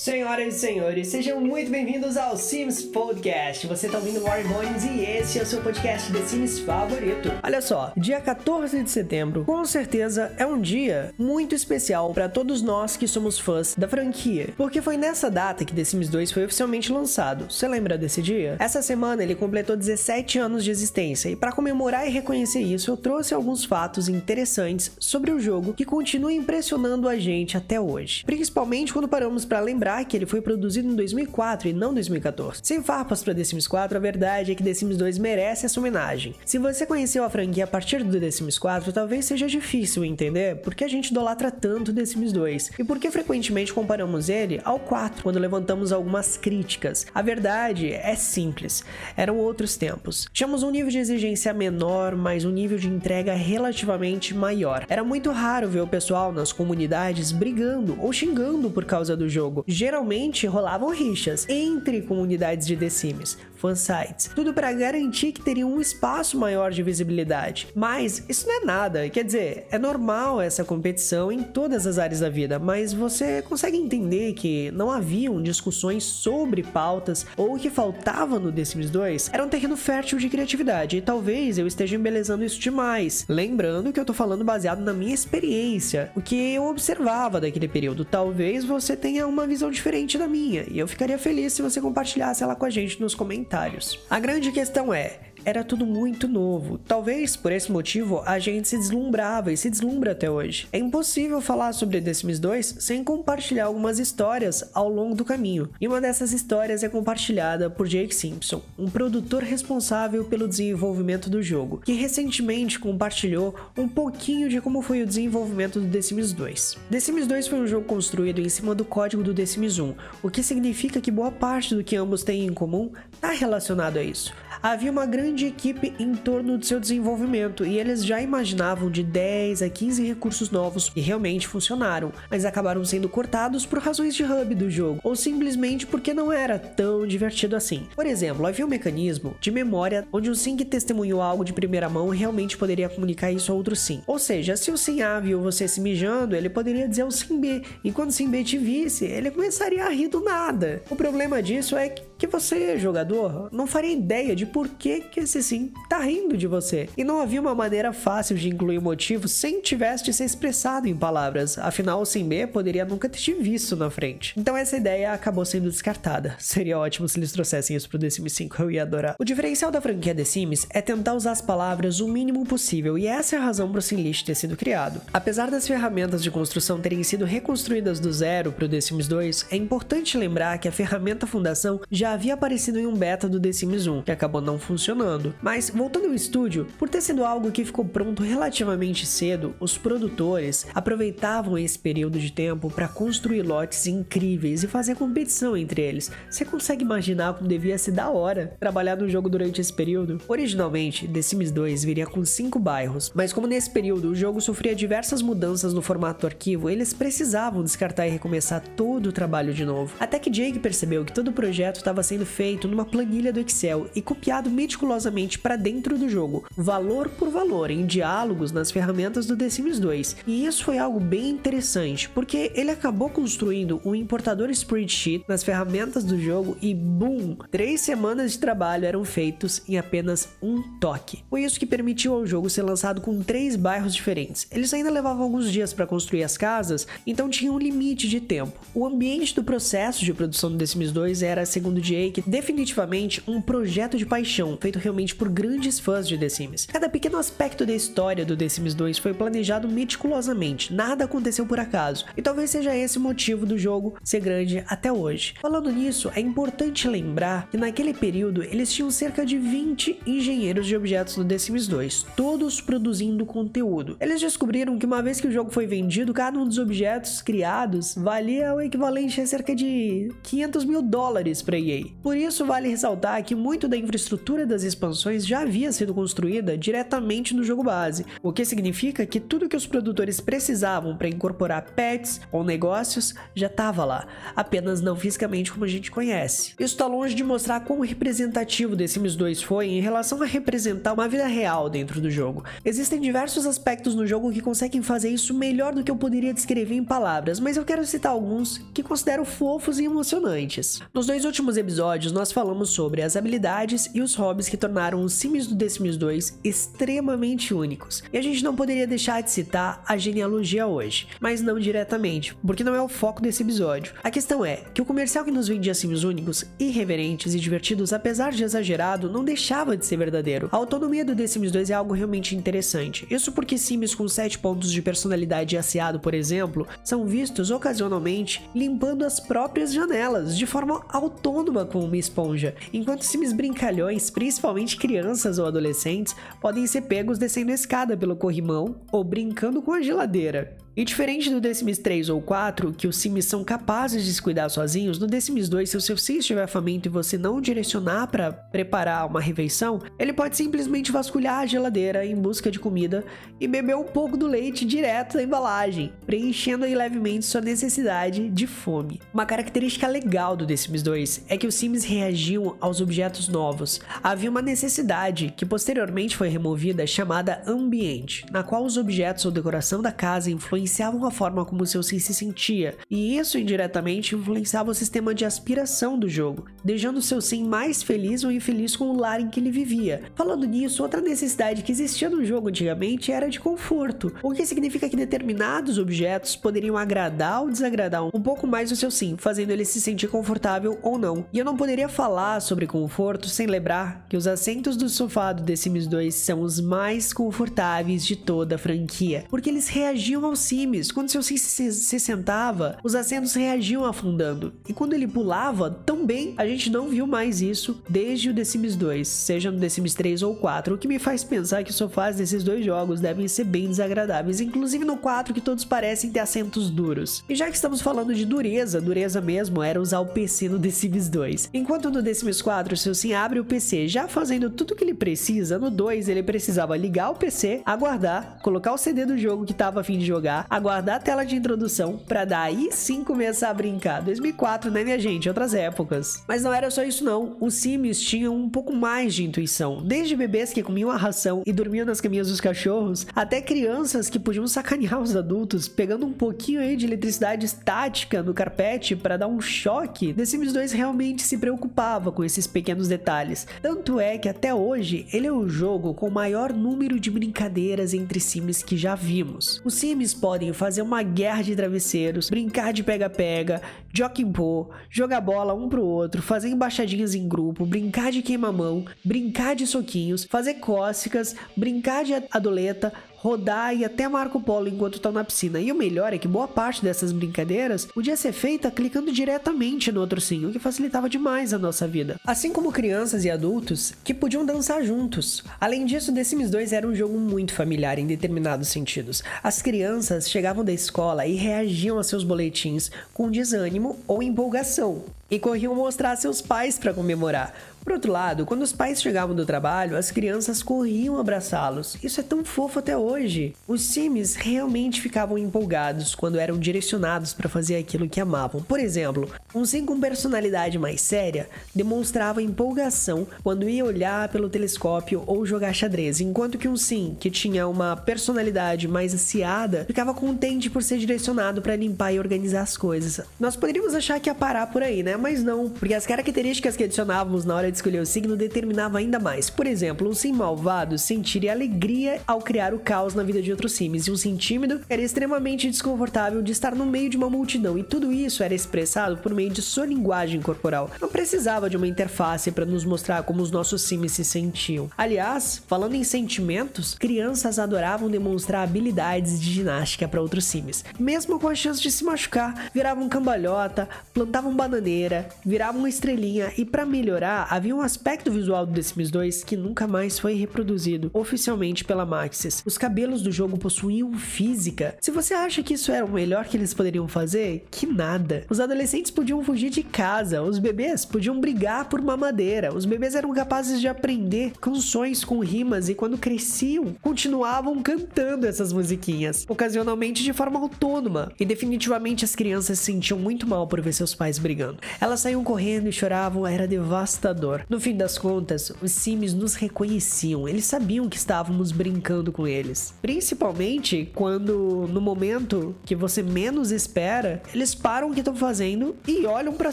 Senhoras e senhores, sejam muito bem-vindos ao Sims Podcast. Você tá ouvindo Warren Bones e esse é o seu podcast de Sims favorito. Olha só, dia 14 de setembro, com certeza é um dia muito especial para todos nós que somos fãs da franquia, porque foi nessa data que The Sims 2 foi oficialmente lançado. Você lembra desse dia? Essa semana ele completou 17 anos de existência e para comemorar e reconhecer isso, eu trouxe alguns fatos interessantes sobre o jogo que continua impressionando a gente até hoje, principalmente quando paramos para lembrar lembrar que ele foi produzido em 2004 e não 2014. Sem farpas para The Sims 4, a verdade é que The Sims 2 merece essa homenagem. Se você conheceu a franquia a partir do The Sims 4, talvez seja difícil entender por que a gente idolatra tanto The Sims 2 e por que frequentemente comparamos ele ao 4 quando levantamos algumas críticas. A verdade é simples, eram outros tempos. Tínhamos um nível de exigência menor, mas um nível de entrega relativamente maior. Era muito raro ver o pessoal nas comunidades brigando ou xingando por causa do jogo geralmente rolavam rixas entre comunidades de The Sims, fansites, tudo para garantir que teria um espaço maior de visibilidade. Mas isso não é nada, quer dizer, é normal essa competição em todas as áreas da vida, mas você consegue entender que não haviam discussões sobre pautas ou o que faltava no The Sims 2 era um terreno fértil de criatividade e talvez eu esteja embelezando isso demais. Lembrando que eu tô falando baseado na minha experiência, o que eu observava daquele período. Talvez você tenha uma visão diferente da minha, e eu ficaria feliz se você compartilhasse ela com a gente nos comentários. A grande questão é: era tudo muito novo. Talvez por esse motivo a gente se deslumbrava e se deslumbra até hoje. É impossível falar sobre The Sims 2 sem compartilhar algumas histórias ao longo do caminho. E uma dessas histórias é compartilhada por Jake Simpson, um produtor responsável pelo desenvolvimento do jogo, que recentemente compartilhou um pouquinho de como foi o desenvolvimento do The Sims 2. The Sims 2 foi um jogo construído em cima do código do The Sims 1, o que significa que boa parte do que ambos têm em comum está relacionado a isso havia uma grande equipe em torno do seu desenvolvimento e eles já imaginavam de 10 a 15 recursos novos que realmente funcionaram, mas acabaram sendo cortados por razões de hub do jogo ou simplesmente porque não era tão divertido assim. Por exemplo, havia um mecanismo de memória onde um sim que testemunhou algo de primeira mão realmente poderia comunicar isso a outro sim. Ou seja, se o sim A viu você se mijando, ele poderia dizer ao sim B, e quando o sim B te visse, ele começaria a rir do nada. O problema disso é que você, jogador, não faria ideia de por que, que esse sim tá rindo de você. E não havia uma maneira fácil de incluir o motivo sem tivesse de ser expressado em palavras. Afinal, o sim B poderia nunca ter te visto na frente. Então essa ideia acabou sendo descartada. Seria ótimo se eles trouxessem isso pro The Sims 5, eu ia adorar. O diferencial da franquia The Sims é tentar usar as palavras o mínimo possível, e essa é a razão pro SimList ter sido criado. Apesar das ferramentas de construção terem sido reconstruídas do zero pro The Sims 2, é importante lembrar que a ferramenta fundação já havia aparecido em um beta do The Sims 1, que acabou não funcionando. Mas voltando ao estúdio, por ter sido algo que ficou pronto relativamente cedo, os produtores aproveitavam esse período de tempo para construir lotes incríveis e fazer competição entre eles. Você consegue imaginar como devia ser da hora trabalhar no jogo durante esse período? Originalmente, The Sims 2 viria com 5 bairros, mas como nesse período o jogo sofria diversas mudanças no formato do arquivo, eles precisavam descartar e recomeçar todo o trabalho de novo. Até que Jake percebeu que todo o projeto estava sendo feito numa planilha do Excel e copiado meticulosamente para dentro do jogo, valor por valor, em diálogos nas ferramentas do The Sims 2. E isso foi algo bem interessante, porque ele acabou construindo um importador spreadsheet nas ferramentas do jogo e boom, três semanas de trabalho eram feitos em apenas um toque. Foi isso que permitiu ao jogo ser lançado com três bairros diferentes. Eles ainda levavam alguns dias para construir as casas, então tinha um limite de tempo. O ambiente do processo de produção do The Sims 2 era, segundo Jake, definitivamente um projeto de paixão, feito realmente por grandes fãs de The Sims. Cada pequeno aspecto da história do The Sims 2 foi planejado meticulosamente, nada aconteceu por acaso, e talvez seja esse o motivo do jogo ser grande até hoje. Falando nisso, é importante lembrar que naquele período eles tinham cerca de 20 engenheiros de objetos no The Sims 2, todos produzindo conteúdo. Eles descobriram que uma vez que o jogo foi vendido, cada um dos objetos criados valia o equivalente a cerca de 500 mil dólares para EA. Por isso, vale ressaltar que muito da infraestrutura estrutura das expansões já havia sido construída diretamente no jogo base, o que significa que tudo que os produtores precisavam para incorporar pets ou negócios já estava lá, apenas não fisicamente como a gente conhece. Isso está longe de mostrar quão representativo The Sims 2 foi em relação a representar uma vida real dentro do jogo. Existem diversos aspectos no jogo que conseguem fazer isso melhor do que eu poderia descrever em palavras, mas eu quero citar alguns que considero fofos e emocionantes. Nos dois últimos episódios, nós falamos sobre as habilidades e os hobbies que tornaram os Sims do The Sims 2 extremamente únicos. E a gente não poderia deixar de citar a genealogia hoje, mas não diretamente, porque não é o foco desse episódio. A questão é que o comercial que nos vendia Sims únicos, irreverentes e divertidos, apesar de exagerado, não deixava de ser verdadeiro. A autonomia do The Sims 2 é algo realmente interessante. Isso porque Sims com 7 pontos de personalidade asseado, por exemplo, são vistos ocasionalmente limpando as próprias janelas de forma autônoma com uma esponja, enquanto Sims brincalhões, principalmente crianças ou adolescentes, podem ser pegos descendo a escada pelo corrimão ou brincando com a geladeira. E diferente do The Sims 3 ou 4, que os Sims são capazes de se cuidar sozinhos, no The Sims 2, se o seu Sim estiver faminto e você não direcionar para preparar uma refeição, ele pode simplesmente vasculhar a geladeira em busca de comida e beber um pouco do leite direto da embalagem, preenchendo aí levemente sua necessidade de fome. Uma característica legal do The Sims 2 é que os Sims reagiam aos objetos novos. Havia uma necessidade, que posteriormente foi removida, chamada ambiente, na qual os objetos ou decoração da casa influenciavam influenciavam a forma como seu sim se sentia, e isso indiretamente influenciava o sistema de aspiração do jogo, deixando seu sim mais feliz ou infeliz com o lar em que ele vivia. Falando nisso, outra necessidade que existia no jogo antigamente era de conforto, o que significa que determinados objetos poderiam agradar ou desagradar um pouco mais o seu sim, fazendo ele se sentir confortável ou não. E eu não poderia falar sobre conforto sem lembrar que os assentos do sofá do The Sims 2 são os mais confortáveis de toda a franquia, porque eles reagiam ao Sims, quando seu Sim se, se, sentava, os assentos reagiam afundando. E quando ele pulava, também a gente não viu mais isso desde o The Sims 2, seja no The Sims 3 ou 4, o que me faz pensar que os sofás desses dois jogos devem ser bem desagradáveis, inclusive no 4 que todos parecem ter assentos duros. E já que estamos falando de dureza, dureza mesmo era usar o PC no The Sims 2. Enquanto no The Sims 4 seu Sim abre o PC já fazendo tudo que ele precisa, no 2 ele precisava ligar o PC, aguardar, colocar o CD do jogo que estava a fim de jogar aguardar a tela de introdução para daí sim começar a brincar. 2004, né, minha gente? Outras épocas. Mas não era só isso não. Os Sims tinham um pouco mais de intuição. Desde bebês que comiam a ração e dormiam nas caminhas dos cachorros, até crianças que podiam sacanear os adultos, pegando um pouquinho aí de eletricidade estática no carpete para dar um choque. The Sims 2 realmente se preocupava com esses pequenos detalhes. Tanto é que até hoje ele é o jogo com o maior número de brincadeiras entre Sims que já vimos. Os Sims podem podem fazer uma guerra de travesseiros, brincar de pega-pega, jockey pô, jogar bola um pro outro, fazer embaixadinhas em grupo, brincar de queima-mão, brincar de soquinhos, fazer cócegas, brincar de adoleta, rodar e até Marco Polo enquanto estão na piscina. E o melhor é que boa parte dessas brincadeiras podia ser feita clicando diretamente no outro o que facilitava demais a nossa vida. Assim como crianças e adultos que podiam dançar juntos. Além disso, The Sims 2 era um jogo muito familiar em determinados sentidos. As crianças chegavam da escola e reagiam a seus boletins com desânimo ou empolgação e corriam mostrar a seus pais para comemorar. Por outro lado, quando os pais chegavam do trabalho, as crianças corriam abraçá-los. Isso é tão fofo até hoje. Os Sims realmente ficavam empolgados quando eram direcionados para fazer aquilo que amavam. Por exemplo, um Sim com personalidade mais séria demonstrava empolgação quando ia olhar pelo telescópio ou jogar xadrez, enquanto que um Sim que tinha uma personalidade mais aciada ficava contente por ser direcionado para limpar e organizar as coisas. Nós poderíamos achar que ia parar por aí, né? Mas não, porque as características que adicionávamos na hora de escolher o signo determinava ainda mais. Por exemplo, um sim malvado sentiria alegria ao criar o caos na vida de outros sims, e um sim tímido era extremamente desconfortável de estar no meio de uma multidão, e tudo isso era expressado por meio de sua linguagem corporal. Não precisava de uma interface para nos mostrar como os nossos sims se sentiam. Aliás, falando em sentimentos, crianças adoravam demonstrar habilidades de ginástica para outros sims. Mesmo com a chance de se machucar, viravam cambalhota, plantavam bananeira virava uma estrelinha e para melhorar, havia um aspecto visual do The Sims 2 que nunca mais foi reproduzido oficialmente pela Maxis. Os cabelos do jogo possuíam física. Se você acha que isso era o melhor que eles poderiam fazer, que nada. Os adolescentes podiam fugir de casa, os bebês podiam brigar por uma madeira, os bebês eram capazes de aprender canções com rimas e quando cresciam, continuavam cantando essas musiquinhas, ocasionalmente de forma autônoma. E definitivamente as crianças se sentiam muito mal por ver seus pais brigando. Elas saíam correndo e choravam, era devastador. No fim das contas, os Sims nos reconheciam, eles sabiam que estávamos brincando com eles. Principalmente quando, no momento que você menos espera, eles param o que estão fazendo e olham para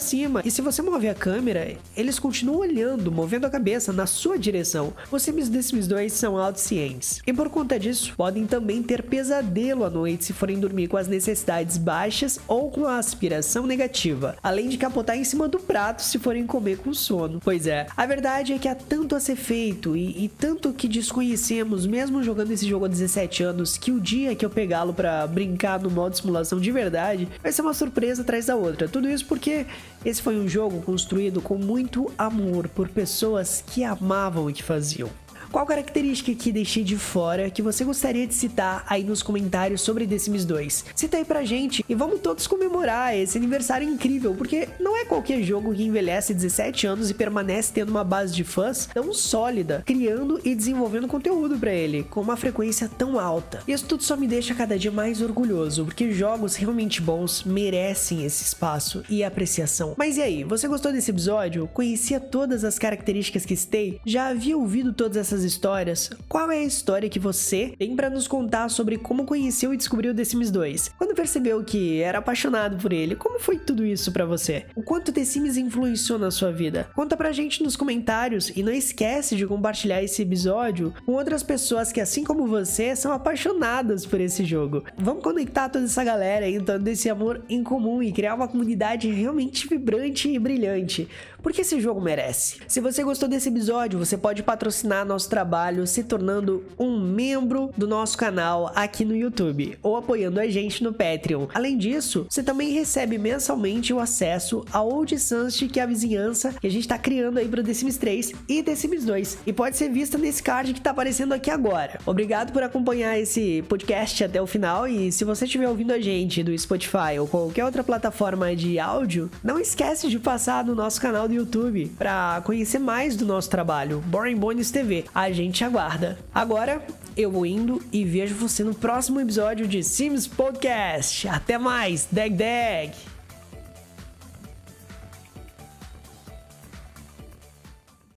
cima. E se você move a câmera, eles continuam olhando, movendo a cabeça na sua direção. Os Sims Sims 2 são autocientes. E por conta disso, podem também ter pesadelo à noite se forem dormir com as necessidades baixas ou com a aspiração negativa, além de capotar em cima do prato se forem comer com sono. Pois é, a verdade é que há tanto a ser feito e, e tanto que desconhecemos, mesmo jogando esse jogo há 17 anos, que o dia que eu pegá-lo para brincar no modo simulação de verdade vai ser uma surpresa atrás da outra. Tudo isso porque esse foi um jogo construído com muito amor por pessoas que amavam o que faziam. Qual característica que deixei de fora que você gostaria de citar aí nos comentários sobre The Sims 2? Cita aí pra gente e vamos todos comemorar esse aniversário incrível, porque não é qualquer jogo que envelhece 17 anos e permanece tendo uma base de fãs tão sólida, criando e desenvolvendo conteúdo para ele, com uma frequência tão alta. Isso tudo só me deixa cada dia mais orgulhoso, porque jogos realmente bons merecem esse espaço e apreciação. Mas e aí, você gostou desse episódio? Conhecia todas as características que citei? Já havia ouvido todas essas histórias, qual é a história que você tem para nos contar sobre como conheceu e descobriu The Sims 2? Quando percebeu que era apaixonado por ele, como foi tudo isso para você? O quanto The Sims influenciou na sua vida? Conta pra gente nos comentários e não esquece de compartilhar esse episódio com outras pessoas que, assim como você, são apaixonadas por esse jogo. Vamos conectar toda essa galera então desse amor em comum e criar uma comunidade realmente vibrante e brilhante, porque esse jogo merece. Se você gostou desse episódio, você pode patrocinar nosso nosso trabalho se tornando um membro do nosso canal aqui no YouTube ou apoiando a gente no Patreon. Além disso, você também recebe mensalmente o acesso ao Old Sunset, que é a vizinhança que a gente está criando aí para The Sims 3 e The Sims 2 e pode ser vista nesse card que está aparecendo aqui agora. Obrigado por acompanhar esse podcast até o final e se você estiver ouvindo a gente do Spotify ou qualquer outra plataforma de áudio, não esquece de passar no nosso canal do YouTube para conhecer mais do nosso trabalho, Boring Bones TV a gente aguarda. Agora eu vou indo e vejo você no próximo episódio de Sims Podcast. Até mais, Dag Dag!